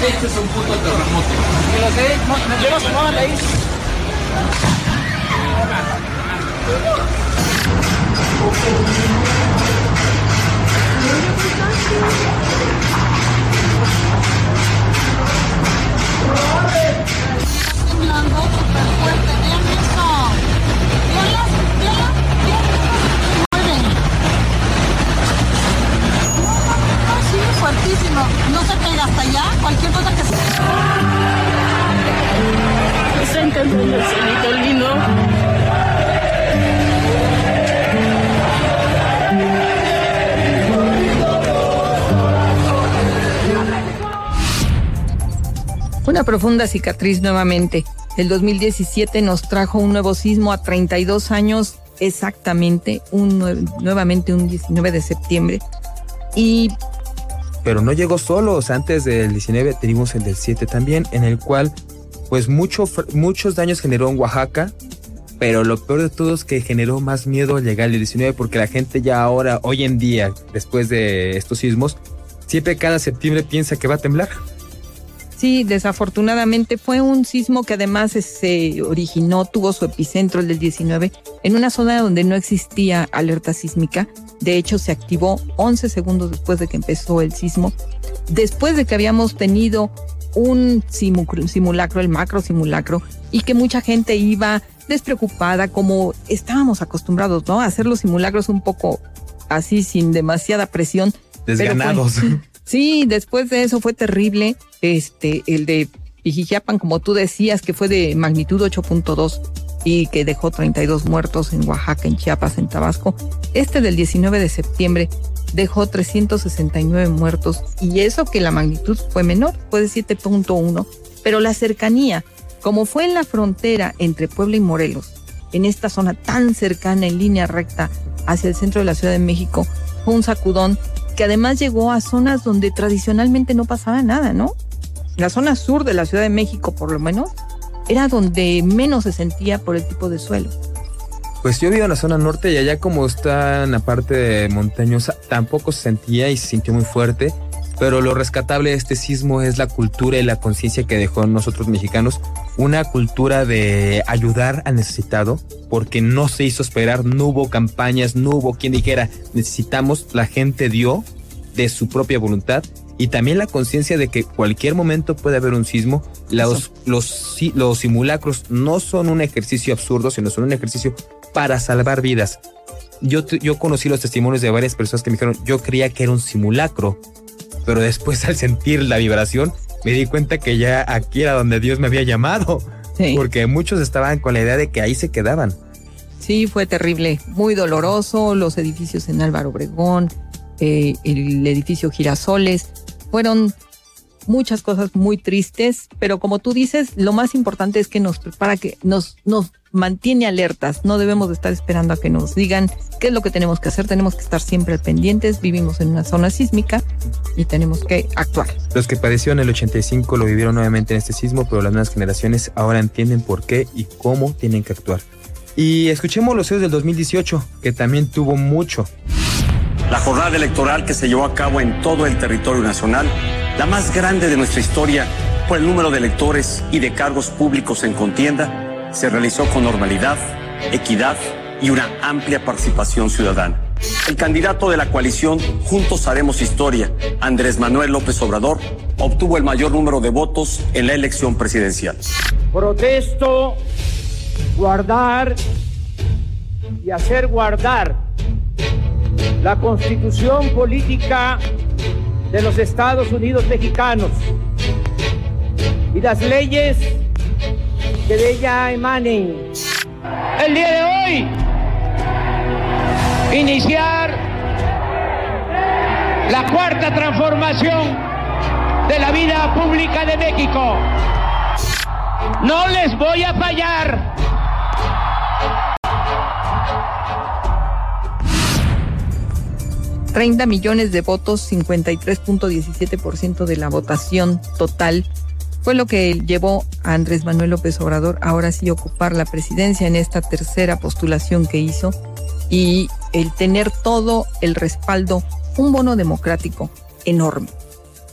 Este es un puto terremoto. Que lo sé, no, yo no se ahí. No, se hasta allá, cualquier cosa que se... Lindo. Una profunda cicatriz nuevamente. El 2017 nos trajo un nuevo sismo a 32 años exactamente, un, nue- nuevamente un 19 de septiembre. Y Pero no llegó solo, o sea, antes del 19 tuvimos el del 7 también, en el cual pues mucho, muchos daños generó en Oaxaca, pero lo peor de todo es que generó más miedo al llegar el 19 porque la gente ya ahora, hoy en día, después de estos sismos, siempre cada septiembre piensa que va a temblar. Sí, desafortunadamente fue un sismo que además se originó, tuvo su epicentro el del 19 en una zona donde no existía alerta sísmica. De hecho, se activó 11 segundos después de que empezó el sismo. Después de que habíamos tenido un simu- simulacro, el macro simulacro, y que mucha gente iba despreocupada, como estábamos acostumbrados, ¿no? A hacer los simulacros un poco así, sin demasiada presión. pero fue- Desganados. Sí, después de eso fue terrible. Este, el de Pijijiapan, como tú decías, que fue de magnitud 8.2 y que dejó 32 muertos en Oaxaca, en Chiapas, en Tabasco. Este del 19 de septiembre dejó 369 muertos y eso que la magnitud fue menor, fue de 7.1, pero la cercanía, como fue en la frontera entre Puebla y Morelos, en esta zona tan cercana en línea recta hacia el centro de la Ciudad de México, fue un sacudón que además llegó a zonas donde tradicionalmente no pasaba nada, ¿no? La zona sur de la Ciudad de México, por lo menos, era donde menos se sentía por el tipo de suelo. Pues yo vivo en la zona norte y allá como está en la parte montañosa, tampoco se sentía y se sintió muy fuerte. Pero lo rescatable de este sismo es la cultura y la conciencia que dejó en nosotros mexicanos. Una cultura de ayudar al necesitado, porque no se hizo esperar, no hubo campañas, no hubo quien dijera necesitamos, la gente dio de su propia voluntad y también la conciencia de que cualquier momento puede haber un sismo. Los, los, los simulacros no son un ejercicio absurdo, sino son un ejercicio para salvar vidas. Yo, yo conocí los testimonios de varias personas que me dijeron, yo creía que era un simulacro, pero después al sentir la vibración me di cuenta que ya aquí era donde Dios me había llamado, porque muchos estaban con la idea de que ahí se quedaban. Sí, fue terrible, muy doloroso. Los edificios en Álvaro Obregón, eh, el edificio Girasoles, fueron muchas cosas muy tristes, pero como tú dices, lo más importante es que nos prepara, que nos, nos mantiene alertas. No debemos de estar esperando a que nos digan qué es lo que tenemos que hacer. Tenemos que estar siempre pendientes. Vivimos en una zona sísmica y tenemos que actuar. Los que padecieron el 85 lo vivieron nuevamente en este sismo, pero las nuevas generaciones ahora entienden por qué y cómo tienen que actuar. Y escuchemos los CEOs del 2018, que también tuvo mucho. La jornada electoral que se llevó a cabo en todo el territorio nacional, la más grande de nuestra historia por el número de electores y de cargos públicos en contienda, se realizó con normalidad, equidad y una amplia participación ciudadana. El candidato de la coalición Juntos Haremos Historia, Andrés Manuel López Obrador, obtuvo el mayor número de votos en la elección presidencial. Protesto guardar y hacer guardar la constitución política de los Estados Unidos mexicanos y las leyes que de ella emanen. El día de hoy, iniciar la cuarta transformación de la vida pública de México. No les voy a fallar. 30 millones de votos, 53.17% de la votación total, fue lo que llevó a Andrés Manuel López Obrador ahora sí ocupar la presidencia en esta tercera postulación que hizo y el tener todo el respaldo, un bono democrático enorme.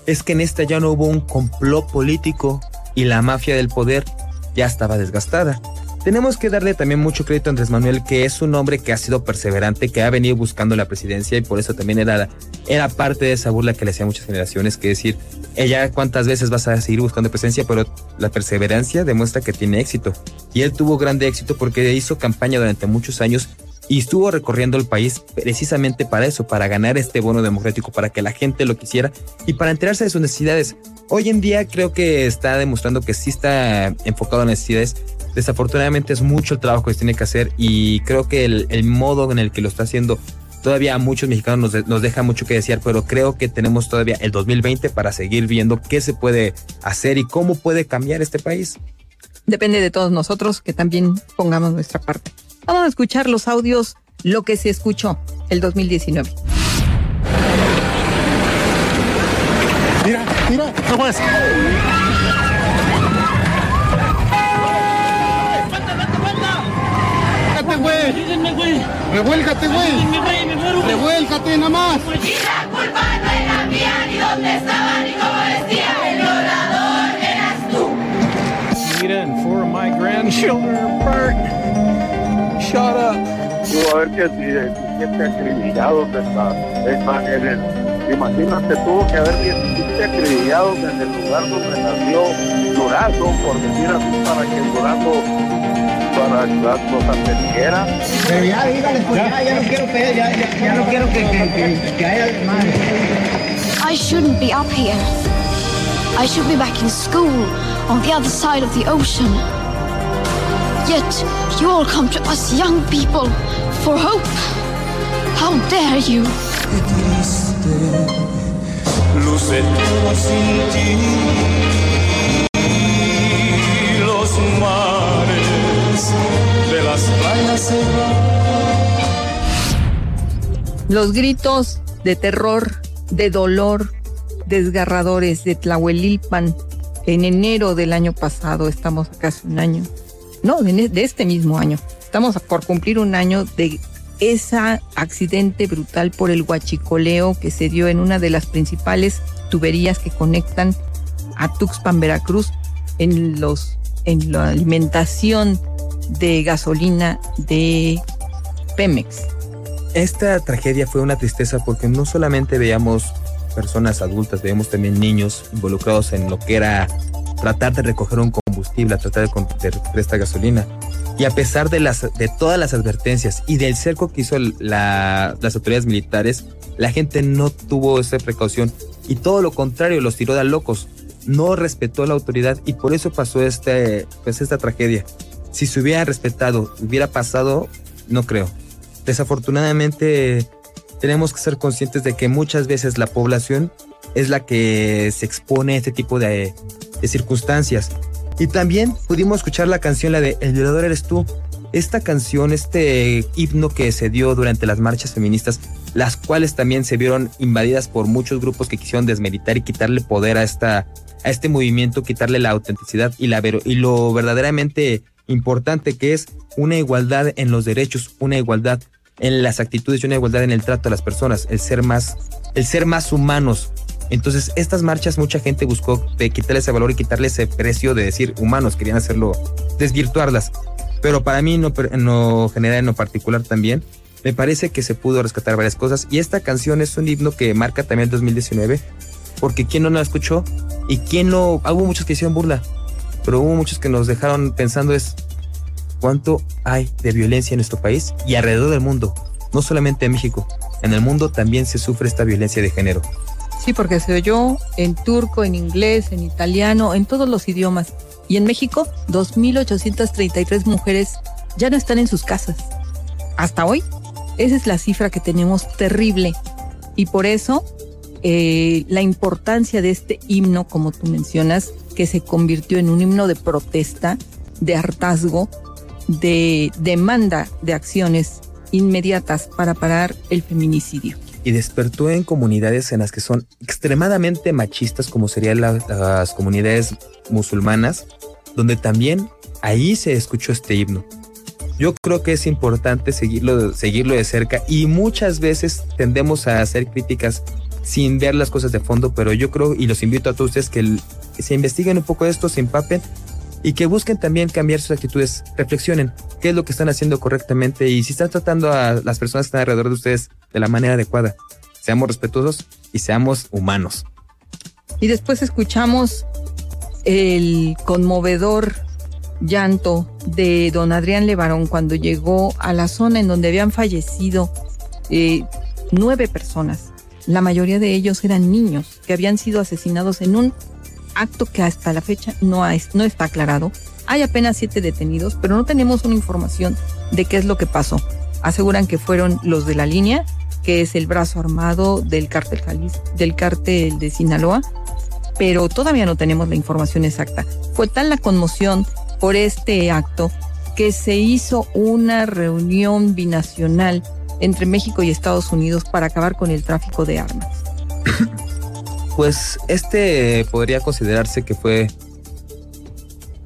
Es que en esta ya no hubo un complot político y la mafia del poder ya estaba desgastada. Tenemos que darle también mucho crédito a Andrés Manuel, que es un hombre que ha sido perseverante, que ha venido buscando la presidencia y por eso también era, era parte de esa burla que le hacían muchas generaciones, que decir, ella cuántas veces vas a seguir buscando presencia, pero la perseverancia demuestra que tiene éxito. Y él tuvo grande éxito porque hizo campaña durante muchos años y estuvo recorriendo el país precisamente para eso, para ganar este bono democrático, para que la gente lo quisiera y para enterarse de sus necesidades. Hoy en día creo que está demostrando que sí está enfocado en necesidades. Desafortunadamente es mucho el trabajo que se tiene que hacer y creo que el, el modo en el que lo está haciendo todavía a muchos mexicanos nos, nos, deja mucho que desear, pero creo que tenemos todavía el 2020 para seguir viendo qué se puede hacer y cómo puede cambiar este país. Depende de todos nosotros que también pongamos nuestra parte. Vamos a escuchar los audios, lo que se escuchó el 2019. Mira, mira, ¿cómo güey. Revuélcate, güey. Revuélcate nada más. Y la culpa no era mía, ni dónde estaba, ni cómo decía. El eras tú. Mira, and four of my grandchildren are burnt. Shut up. Tú a ver que si siente acribillado en el, imagínate tuvo que haber 17 acribillados en el lugar donde nació Durazo, por decir así, para que Durazo para las cosas quiera. Pero ya dígale, pues ya, ya no quiero que, ya, ya, ya no quiero que, que, que, que haya más. I shouldn't be up here. I should be back in school on the other side of the ocean. Yet you all come to us young people for hope. How dare you? Luce todo sin ti. Los mares de las playas Los gritos de terror, de dolor, desgarradores de Tlahuelilpan en enero del año pasado, estamos casi un año, no, de, de este mismo año, estamos por cumplir un año de ese accidente brutal por el huachicoleo que se dio en una de las principales tuberías que conectan a Tuxpan, Veracruz, en los en la alimentación de gasolina de Pemex. Esta tragedia fue una tristeza porque no solamente veíamos personas adultas, veíamos también niños involucrados en lo que era tratar de recoger un combustible, tratar de, recoger esta gasolina. Y a pesar de, las, de todas las advertencias y del cerco que hizo la, las autoridades militares, la gente no tuvo esa precaución y todo lo contrario, los tiró de locos. No respetó la autoridad y por eso pasó este, pues esta tragedia. Si se hubiera respetado, hubiera pasado, no creo. Desafortunadamente, tenemos que ser conscientes de que muchas veces la población es la que se expone a este tipo de, de circunstancias. Y también pudimos escuchar la canción, la de El violador eres tú. Esta canción, este himno que se dio durante las marchas feministas, las cuales también se vieron invadidas por muchos grupos que quisieron desmeritar y quitarle poder a, esta, a este movimiento, quitarle la autenticidad y, la y lo verdaderamente importante que es una igualdad en los derechos, una igualdad en las actitudes y una igualdad en el trato a las personas, el ser más, el ser más humanos, entonces, estas marchas mucha gente buscó de quitarle ese valor y quitarle ese precio de decir humanos, querían hacerlo, desvirtuarlas. Pero para mí, no, no general, en lo particular también, me parece que se pudo rescatar varias cosas. Y esta canción es un himno que marca también el 2019, porque ¿quién no la escuchó? Y quién no, hubo muchos que hicieron burla, pero hubo muchos que nos dejaron pensando es cuánto hay de violencia en nuestro país y alrededor del mundo, no solamente en México, en el mundo también se sufre esta violencia de género. Sí, porque se oyó en turco, en inglés, en italiano, en todos los idiomas. Y en México, 2.833 mujeres ya no están en sus casas. Hasta hoy, esa es la cifra que tenemos terrible. Y por eso, eh, la importancia de este himno, como tú mencionas, que se convirtió en un himno de protesta, de hartazgo, de demanda de acciones inmediatas para parar el feminicidio. y despertó en comunidades en las que son extremadamente machistas, como serían la- las comunidades musulmanas, donde también ahí se escuchó este himno. Yo creo que es importante seguirlo, seguirlo de cerca y muchas veces tendemos a hacer críticas sin ver las cosas de fondo, pero yo creo y los invito a todos ustedes que, se investiguen un poco esto, se empapen y que busquen también cambiar sus actitudes, reflexionen qué es lo que están haciendo correctamente y si están tratando a las personas que están alrededor de ustedes de la manera adecuada. Seamos respetuosos y seamos humanos. Y después escuchamos el conmovedor llanto de don Adrián Levarón cuando llegó a la zona en donde habían fallecido eh, nueve personas. La mayoría de ellos eran niños que habían sido asesinados en un acto que hasta la fecha no, ha- no está aclarado. Hay apenas siete detenidos, pero no tenemos una información de qué es lo que pasó. Aseguran que fueron los de la línea, que es el brazo armado del cártel del cártel de Sinaloa, pero todavía no tenemos la información exacta. Fue tal la conmoción por este acto que se hizo una reunión binacional entre México y Estados Unidos para acabar con el tráfico de armas. Pues este podría considerarse que fue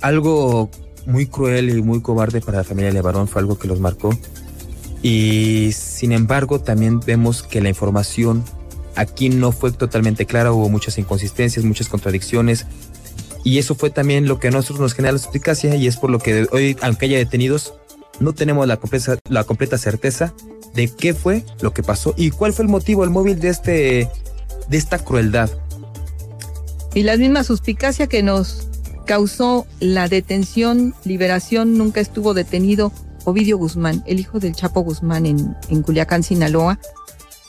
algo muy cruel y muy cobarde para la familia Levarón, fue algo que los marcó. Y sin embargo, también vemos que la información aquí no fue totalmente clara, hubo muchas inconsistencias, muchas contradicciones. Y eso fue también lo que a nosotros nos genera la suspicacia y es por lo que hoy, aunque haya detenidos, no tenemos la completa, la completa certeza de qué fue lo que pasó y cuál fue el motivo, el móvil de, este, de esta crueldad. Y la misma suspicacia que nos causó la detención, liberación, nunca estuvo detenido Ovidio Guzmán, el hijo del Chapo Guzmán en, en Culiacán, Sinaloa,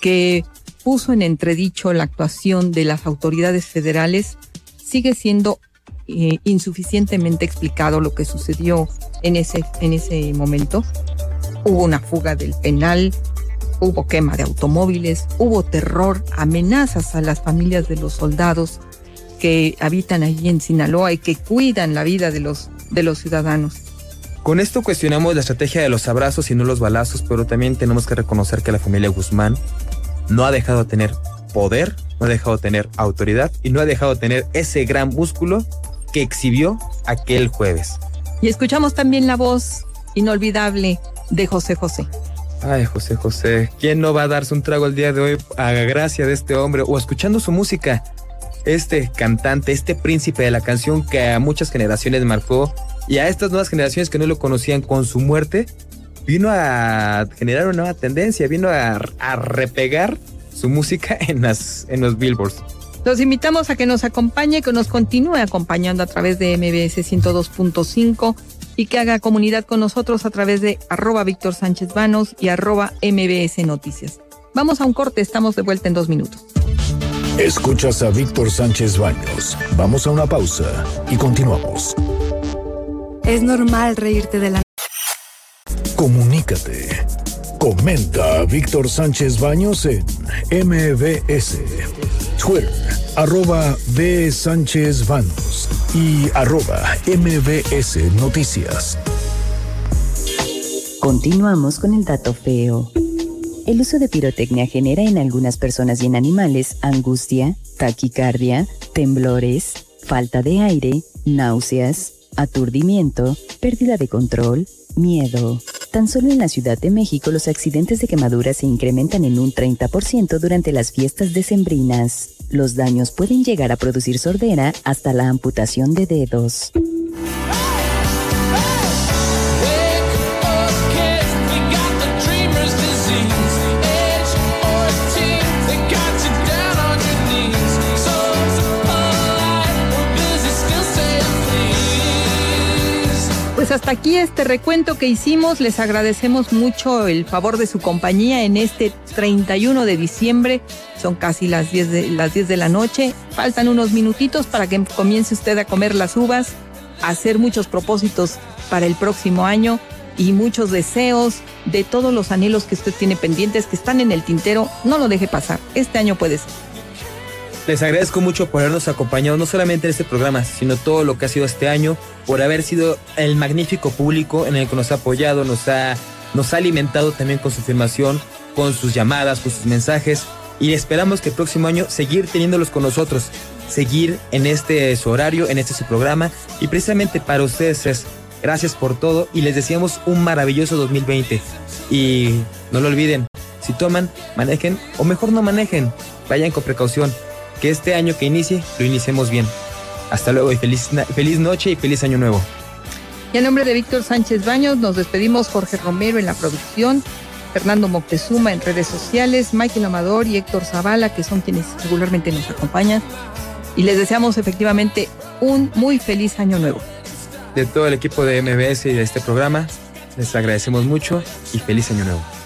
que puso en entredicho la actuación de las autoridades federales, sigue siendo eh, insuficientemente explicado lo que sucedió en ese, en ese momento. Hubo una fuga del penal, hubo quema de automóviles, hubo terror, amenazas a las familias de los soldados que habitan allí en Sinaloa y que cuidan la vida de los, de los ciudadanos. Con esto cuestionamos la estrategia de los abrazos y no los balazos, pero también tenemos que reconocer que la familia Guzmán no ha dejado de tener poder, no ha dejado de tener autoridad y no ha dejado de tener ese gran músculo que exhibió aquel jueves. Y escuchamos también la voz inolvidable de José José. Ay, José José, ¿quién no va a darse un trago el día de hoy a gracia de este hombre o escuchando su música? Este cantante, este príncipe de la canción que a muchas generaciones marcó y a estas nuevas generaciones que no lo conocían con su muerte, vino a generar una nueva tendencia, vino a, a repegar su música en, las, en los billboards. Los invitamos a que nos acompañe, que nos continúe acompañando a través de MBS 102.5 y que haga comunidad con nosotros a través de arroba Víctor Sánchez Vanos y arroba MBS Noticias. Vamos a un corte, estamos de vuelta en dos minutos. Escuchas a Víctor Sánchez Baños. Vamos a una pausa y continuamos. Es normal reírte de la... Comunícate. Comenta Víctor Sánchez Baños en MBS, Twitter, arroba B. Sánchez Baños y arroba MBS Noticias. Continuamos con el dato feo. El uso de pirotecnia genera en algunas personas y en animales angustia, taquicardia, temblores, falta de aire, náuseas, aturdimiento, pérdida de control, miedo. Tan solo en la Ciudad de México los accidentes de quemaduras se incrementan en un 30% durante las fiestas decembrinas. Los daños pueden llegar a producir sordera hasta la amputación de dedos. Hasta aquí este recuento que hicimos. Les agradecemos mucho el favor de su compañía en este 31 de diciembre. Son casi las 10 de, las 10 de la noche. Faltan unos minutitos para que comience usted a comer las uvas, a hacer muchos propósitos para el próximo año y muchos deseos de todos los anhelos que usted tiene pendientes que están en el tintero. No lo deje pasar. Este año puede ser. Les agradezco mucho por habernos acompañado, no solamente en este programa, sino todo lo que ha sido este año, por haber sido el magnífico público en el que nos ha apoyado, nos ha, nos ha alimentado también con su afirmación, con sus llamadas, con sus mensajes. y esperamos que el próximo año seguir teniéndolos con nosotros, seguir en este su horario, en este su programa y precisamente para ustedes es gracias por todo y les deseamos un maravilloso 2020 y no lo olviden, si toman, manejen o mejor no manejen, vayan con precaución, que este año que inicie lo iniciemos bien. Hasta luego y feliz, feliz noche y feliz año nuevo. Y en nombre de Víctor Sánchez Baños nos despedimos Jorge Romero en la producción, Fernando Moctezuma en redes sociales, Michael Amador y Héctor Zavala, que son quienes regularmente nos acompañan. Y les deseamos efectivamente un muy feliz año nuevo. De todo el equipo de MBS y de este programa, les agradecemos mucho y feliz año nuevo.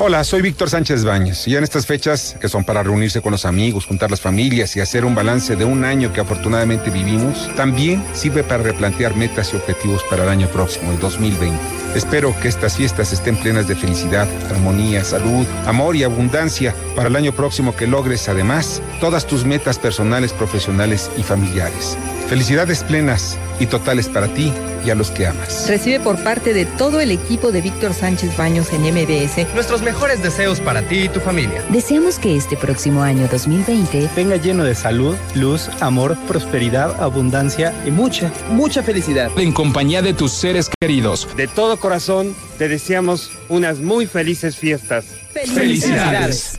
Hola, soy Víctor Sánchez Baños y en estas fechas, que son para reunirse con los amigos, juntar las familias y hacer un balance de un año que afortunadamente vivimos, también sirve para replantear metas y objetivos para el año próximo, el 2020. Espero que estas fiestas estén plenas de felicidad, armonía, salud, amor y abundancia para el año próximo que logres además todas tus metas personales, profesionales y familiares. Felicidades plenas y totales para ti y a los que amas. Recibe por parte de todo el equipo de Víctor Sánchez Baños en MBS Nuestros mejores deseos para ti y tu familia. Deseamos que este próximo año 2020 venga lleno de salud, luz, amor, prosperidad, abundancia y mucha, mucha felicidad. En compañía de tus seres queridos. De todo corazón, te deseamos unas muy felices fiestas. Felicidades.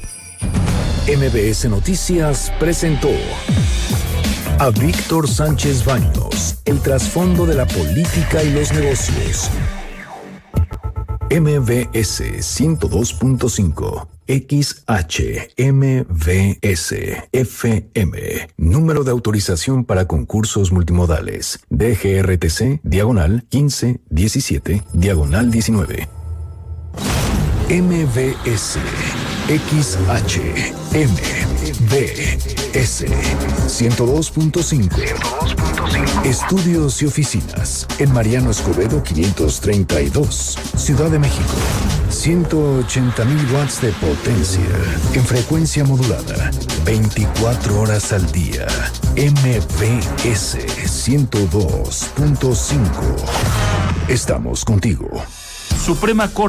MBS Noticias presentó a Víctor Sánchez Baños, el trasfondo de la política y los negocios. MBS 102.5 XHMVS FM. Número de autorización para concursos multimodales. DGRTC, diagonal 1517, diagonal 19. MBS XHMVS 102.5 Estudios y oficinas en Mariano Escobedo 532, Ciudad de México. 180.000 watts de potencia en frecuencia modulada, 24 horas al día. MBS 102.5. Estamos contigo. Suprema Corte